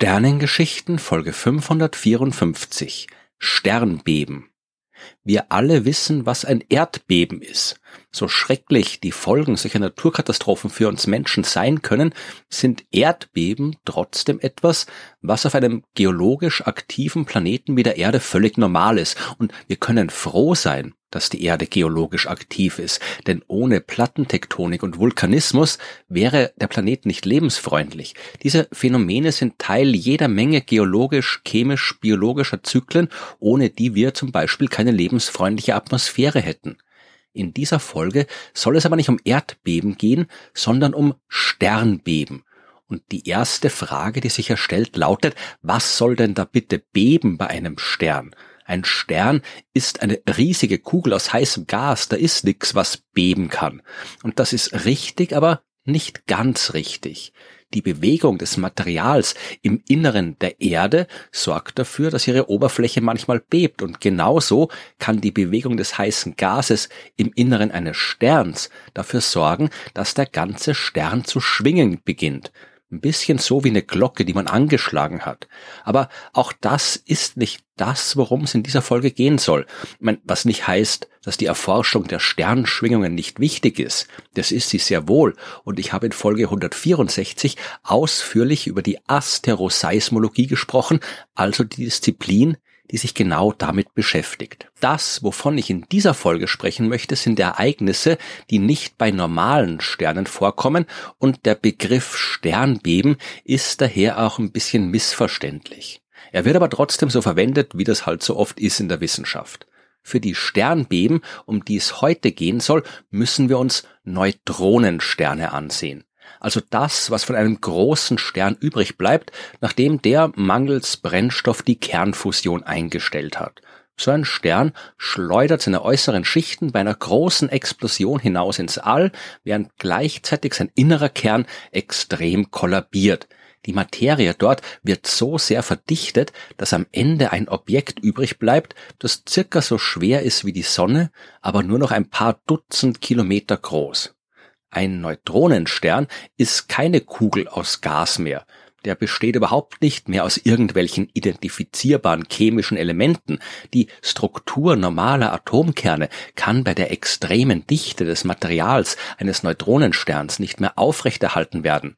Sternengeschichten Folge 554 Sternbeben Wir alle wissen, was ein Erdbeben ist. So schrecklich die Folgen solcher Naturkatastrophen für uns Menschen sein können, sind Erdbeben trotzdem etwas, was auf einem geologisch aktiven Planeten wie der Erde völlig normal ist. Und wir können froh sein, dass die Erde geologisch aktiv ist, denn ohne Plattentektonik und Vulkanismus wäre der Planet nicht lebensfreundlich. Diese Phänomene sind Teil jeder Menge geologisch, chemisch, biologischer Zyklen, ohne die wir zum Beispiel keine lebensfreundliche Atmosphäre hätten. In dieser Folge soll es aber nicht um Erdbeben gehen, sondern um Sternbeben. Und die erste Frage, die sich erstellt, lautet, was soll denn da bitte beben bei einem Stern? Ein Stern ist eine riesige Kugel aus heißem Gas, da ist nichts, was beben kann. Und das ist richtig, aber nicht ganz richtig. Die Bewegung des Materials im Inneren der Erde sorgt dafür, dass ihre Oberfläche manchmal bebt und genauso kann die Bewegung des heißen Gases im Inneren eines Sterns dafür sorgen, dass der ganze Stern zu schwingen beginnt. Ein bisschen so wie eine Glocke, die man angeschlagen hat. Aber auch das ist nicht das, worum es in dieser Folge gehen soll. Meine, was nicht heißt, dass die Erforschung der Sternschwingungen nicht wichtig ist. Das ist sie sehr wohl. Und ich habe in Folge 164 ausführlich über die Asteroseismologie gesprochen, also die Disziplin, die sich genau damit beschäftigt. Das, wovon ich in dieser Folge sprechen möchte, sind Ereignisse, die nicht bei normalen Sternen vorkommen und der Begriff Sternbeben ist daher auch ein bisschen missverständlich. Er wird aber trotzdem so verwendet, wie das halt so oft ist in der Wissenschaft. Für die Sternbeben, um die es heute gehen soll, müssen wir uns Neutronensterne ansehen also das, was von einem großen Stern übrig bleibt, nachdem der mangels Brennstoff die Kernfusion eingestellt hat. So ein Stern schleudert seine äußeren Schichten bei einer großen Explosion hinaus ins All, während gleichzeitig sein innerer Kern extrem kollabiert. Die Materie dort wird so sehr verdichtet, dass am Ende ein Objekt übrig bleibt, das circa so schwer ist wie die Sonne, aber nur noch ein paar Dutzend Kilometer groß. Ein Neutronenstern ist keine Kugel aus Gas mehr. Der besteht überhaupt nicht mehr aus irgendwelchen identifizierbaren chemischen Elementen. Die Struktur normaler Atomkerne kann bei der extremen Dichte des Materials eines Neutronensterns nicht mehr aufrechterhalten werden.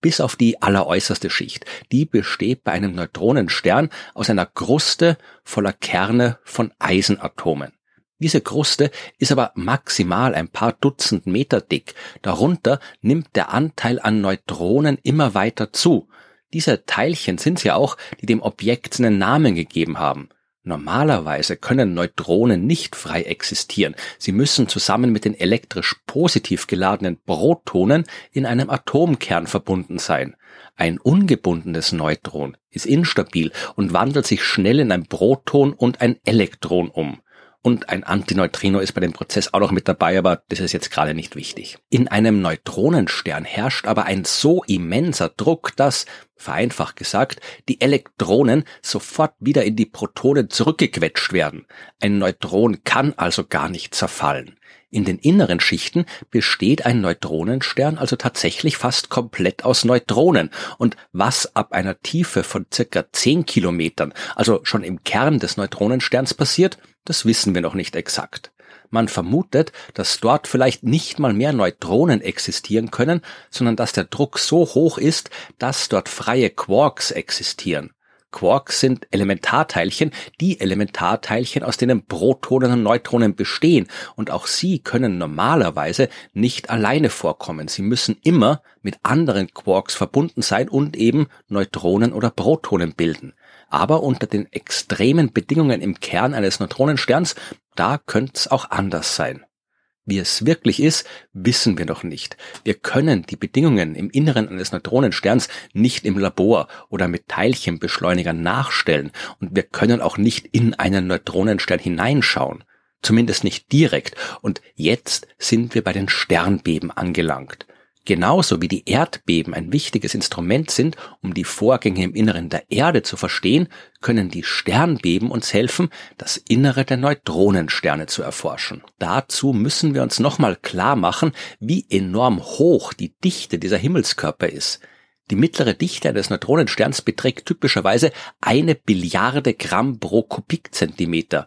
Bis auf die alleräußerste Schicht. Die besteht bei einem Neutronenstern aus einer Kruste voller Kerne von Eisenatomen. Diese Kruste ist aber maximal ein paar Dutzend Meter dick. Darunter nimmt der Anteil an Neutronen immer weiter zu. Diese Teilchen sind ja auch, die dem Objekt einen Namen gegeben haben. Normalerweise können Neutronen nicht frei existieren. Sie müssen zusammen mit den elektrisch positiv geladenen Protonen in einem Atomkern verbunden sein. Ein ungebundenes Neutron ist instabil und wandelt sich schnell in ein Proton und ein Elektron um und ein Antineutrino ist bei dem Prozess auch noch mit dabei, aber das ist jetzt gerade nicht wichtig. In einem Neutronenstern herrscht aber ein so immenser Druck, dass, vereinfacht gesagt, die Elektronen sofort wieder in die Protonen zurückgequetscht werden. Ein Neutron kann also gar nicht zerfallen. In den inneren Schichten besteht ein Neutronenstern also tatsächlich fast komplett aus Neutronen. Und was ab einer Tiefe von circa 10 Kilometern, also schon im Kern des Neutronensterns passiert, das wissen wir noch nicht exakt. Man vermutet, dass dort vielleicht nicht mal mehr Neutronen existieren können, sondern dass der Druck so hoch ist, dass dort freie Quarks existieren. Quarks sind Elementarteilchen, die Elementarteilchen, aus denen Protonen und Neutronen bestehen, und auch sie können normalerweise nicht alleine vorkommen. Sie müssen immer mit anderen Quarks verbunden sein und eben Neutronen oder Protonen bilden. Aber unter den extremen Bedingungen im Kern eines Neutronensterns, da könnte es auch anders sein. Wie es wirklich ist, wissen wir noch nicht. Wir können die Bedingungen im Inneren eines Neutronensterns nicht im Labor oder mit Teilchenbeschleunigern nachstellen und wir können auch nicht in einen Neutronenstern hineinschauen. Zumindest nicht direkt. Und jetzt sind wir bei den Sternbeben angelangt. Genauso wie die Erdbeben ein wichtiges Instrument sind, um die Vorgänge im Inneren der Erde zu verstehen, können die Sternbeben uns helfen, das Innere der Neutronensterne zu erforschen. Dazu müssen wir uns nochmal klar machen, wie enorm hoch die Dichte dieser Himmelskörper ist. Die mittlere Dichte eines Neutronensterns beträgt typischerweise eine Billiarde Gramm pro Kubikzentimeter.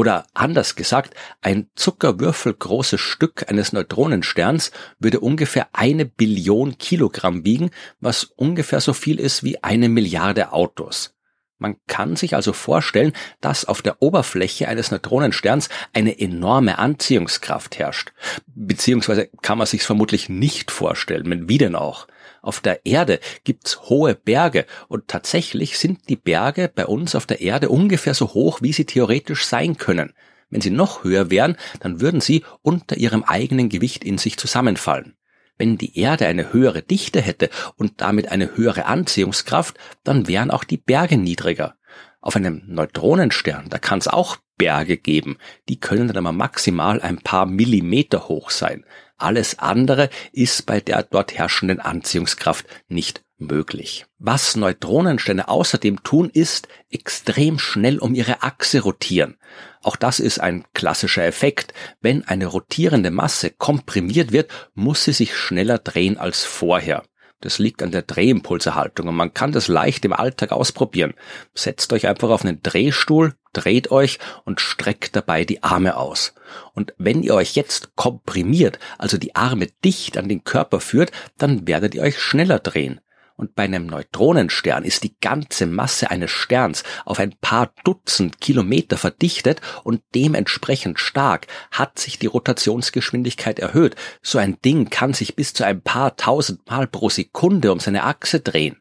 Oder anders gesagt, ein zuckerwürfelgroßes Stück eines Neutronensterns würde ungefähr eine Billion Kilogramm wiegen, was ungefähr so viel ist wie eine Milliarde Autos. Man kann sich also vorstellen, dass auf der Oberfläche eines Neutronensterns eine enorme Anziehungskraft herrscht. Beziehungsweise kann man sich vermutlich nicht vorstellen, wie denn auch. Auf der Erde gibt's hohe Berge und tatsächlich sind die Berge bei uns auf der Erde ungefähr so hoch, wie sie theoretisch sein können. Wenn sie noch höher wären, dann würden sie unter ihrem eigenen Gewicht in sich zusammenfallen. Wenn die Erde eine höhere Dichte hätte und damit eine höhere Anziehungskraft, dann wären auch die Berge niedriger. Auf einem Neutronenstern, da kann es auch Berge geben. Die können dann aber maximal ein paar Millimeter hoch sein. Alles andere ist bei der dort herrschenden Anziehungskraft nicht möglich. Was Neutronensterne außerdem tun, ist extrem schnell um ihre Achse rotieren. Auch das ist ein klassischer Effekt. Wenn eine rotierende Masse komprimiert wird, muss sie sich schneller drehen als vorher. Das liegt an der Drehimpulserhaltung und man kann das leicht im Alltag ausprobieren. Setzt euch einfach auf einen Drehstuhl, dreht euch und streckt dabei die Arme aus. Und wenn ihr euch jetzt komprimiert, also die Arme dicht an den Körper führt, dann werdet ihr euch schneller drehen. Und bei einem Neutronenstern ist die ganze Masse eines Sterns auf ein paar Dutzend Kilometer verdichtet und dementsprechend stark hat sich die Rotationsgeschwindigkeit erhöht. So ein Ding kann sich bis zu ein paar tausend Mal pro Sekunde um seine Achse drehen.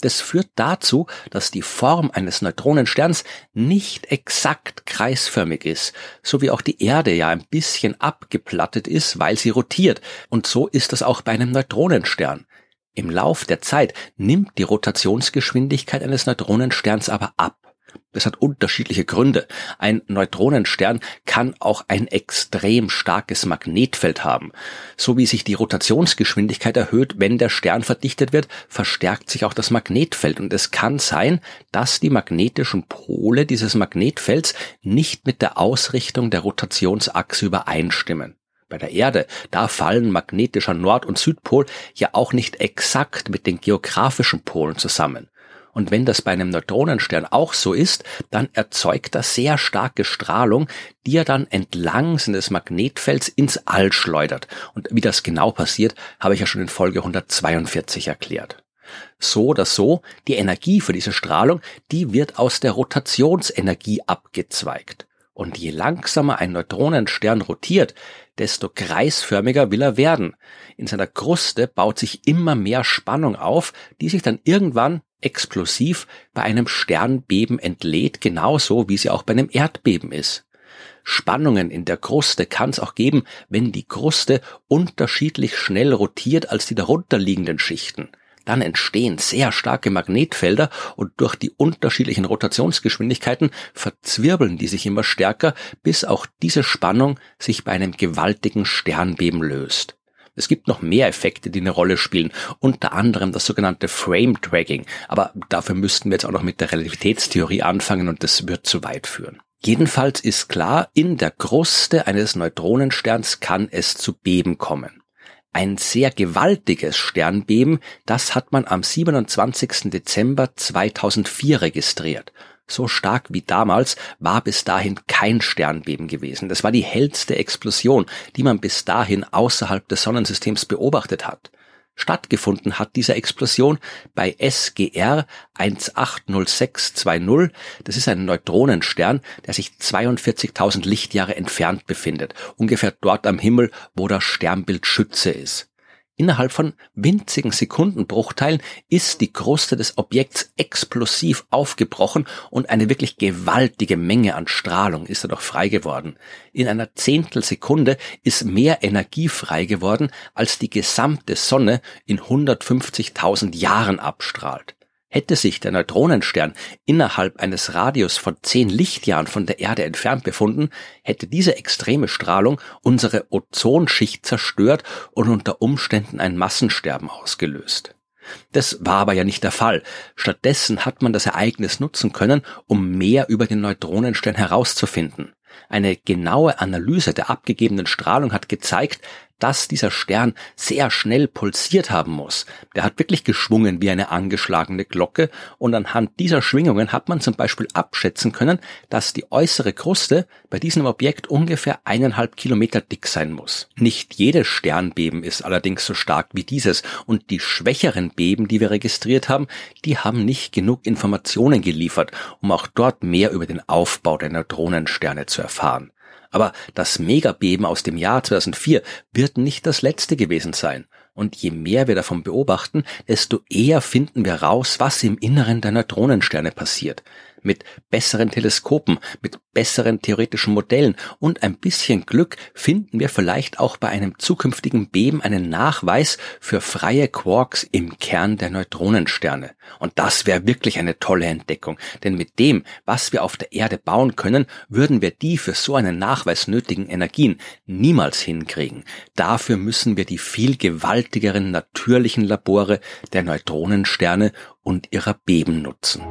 Das führt dazu, dass die Form eines Neutronensterns nicht exakt kreisförmig ist, so wie auch die Erde ja ein bisschen abgeplattet ist, weil sie rotiert. Und so ist das auch bei einem Neutronenstern. Im Lauf der Zeit nimmt die Rotationsgeschwindigkeit eines Neutronensterns aber ab. Das hat unterschiedliche Gründe. Ein Neutronenstern kann auch ein extrem starkes Magnetfeld haben. So wie sich die Rotationsgeschwindigkeit erhöht, wenn der Stern verdichtet wird, verstärkt sich auch das Magnetfeld. Und es kann sein, dass die magnetischen Pole dieses Magnetfelds nicht mit der Ausrichtung der Rotationsachse übereinstimmen bei der Erde, da fallen magnetischer Nord- und Südpol ja auch nicht exakt mit den geografischen Polen zusammen. Und wenn das bei einem Neutronenstern auch so ist, dann erzeugt das sehr starke Strahlung, die er dann entlang seines Magnetfelds ins All schleudert. Und wie das genau passiert, habe ich ja schon in Folge 142 erklärt. So oder so, die Energie für diese Strahlung, die wird aus der Rotationsenergie abgezweigt. Und je langsamer ein Neutronenstern rotiert, desto kreisförmiger will er werden. In seiner Kruste baut sich immer mehr Spannung auf, die sich dann irgendwann explosiv bei einem Sternbeben entlädt, genauso wie sie auch bei einem Erdbeben ist. Spannungen in der Kruste kann es auch geben, wenn die Kruste unterschiedlich schnell rotiert als die darunterliegenden Schichten dann entstehen sehr starke Magnetfelder und durch die unterschiedlichen Rotationsgeschwindigkeiten verzwirbeln die sich immer stärker, bis auch diese Spannung sich bei einem gewaltigen Sternbeben löst. Es gibt noch mehr Effekte, die eine Rolle spielen, unter anderem das sogenannte Frame Tracking, aber dafür müssten wir jetzt auch noch mit der Relativitätstheorie anfangen und das wird zu weit führen. Jedenfalls ist klar, in der Kruste eines Neutronensterns kann es zu Beben kommen. Ein sehr gewaltiges Sternbeben, das hat man am 27. Dezember 2004 registriert. So stark wie damals war bis dahin kein Sternbeben gewesen. Das war die hellste Explosion, die man bis dahin außerhalb des Sonnensystems beobachtet hat. Stattgefunden hat diese Explosion bei SGR 180620. Das ist ein Neutronenstern, der sich 42.000 Lichtjahre entfernt befindet, ungefähr dort am Himmel, wo das Sternbild Schütze ist. Innerhalb von winzigen Sekundenbruchteilen ist die Kruste des Objekts explosiv aufgebrochen und eine wirklich gewaltige Menge an Strahlung ist dadurch frei geworden. In einer Zehntelsekunde ist mehr Energie frei geworden, als die gesamte Sonne in 150.000 Jahren abstrahlt. Hätte sich der Neutronenstern innerhalb eines Radius von zehn Lichtjahren von der Erde entfernt befunden, hätte diese extreme Strahlung unsere Ozonschicht zerstört und unter Umständen ein Massensterben ausgelöst. Das war aber ja nicht der Fall. Stattdessen hat man das Ereignis nutzen können, um mehr über den Neutronenstern herauszufinden. Eine genaue Analyse der abgegebenen Strahlung hat gezeigt, dass dieser Stern sehr schnell pulsiert haben muss. Der hat wirklich geschwungen wie eine angeschlagene Glocke und anhand dieser Schwingungen hat man zum Beispiel abschätzen können, dass die äußere Kruste bei diesem Objekt ungefähr eineinhalb Kilometer dick sein muss. Nicht jedes Sternbeben ist allerdings so stark wie dieses und die schwächeren Beben, die wir registriert haben, die haben nicht genug Informationen geliefert, um auch dort mehr über den Aufbau der Neutronensterne zu erfahren. Aber das Megabeben aus dem Jahr 2004 wird nicht das letzte gewesen sein. Und je mehr wir davon beobachten, desto eher finden wir raus, was im Inneren der Neutronensterne passiert mit besseren Teleskopen, mit besseren theoretischen Modellen und ein bisschen Glück finden wir vielleicht auch bei einem zukünftigen Beben einen Nachweis für freie Quarks im Kern der Neutronensterne. Und das wäre wirklich eine tolle Entdeckung, denn mit dem, was wir auf der Erde bauen können, würden wir die für so einen Nachweis nötigen Energien niemals hinkriegen. Dafür müssen wir die viel gewaltigeren natürlichen Labore der Neutronensterne und ihrer Beben nutzen.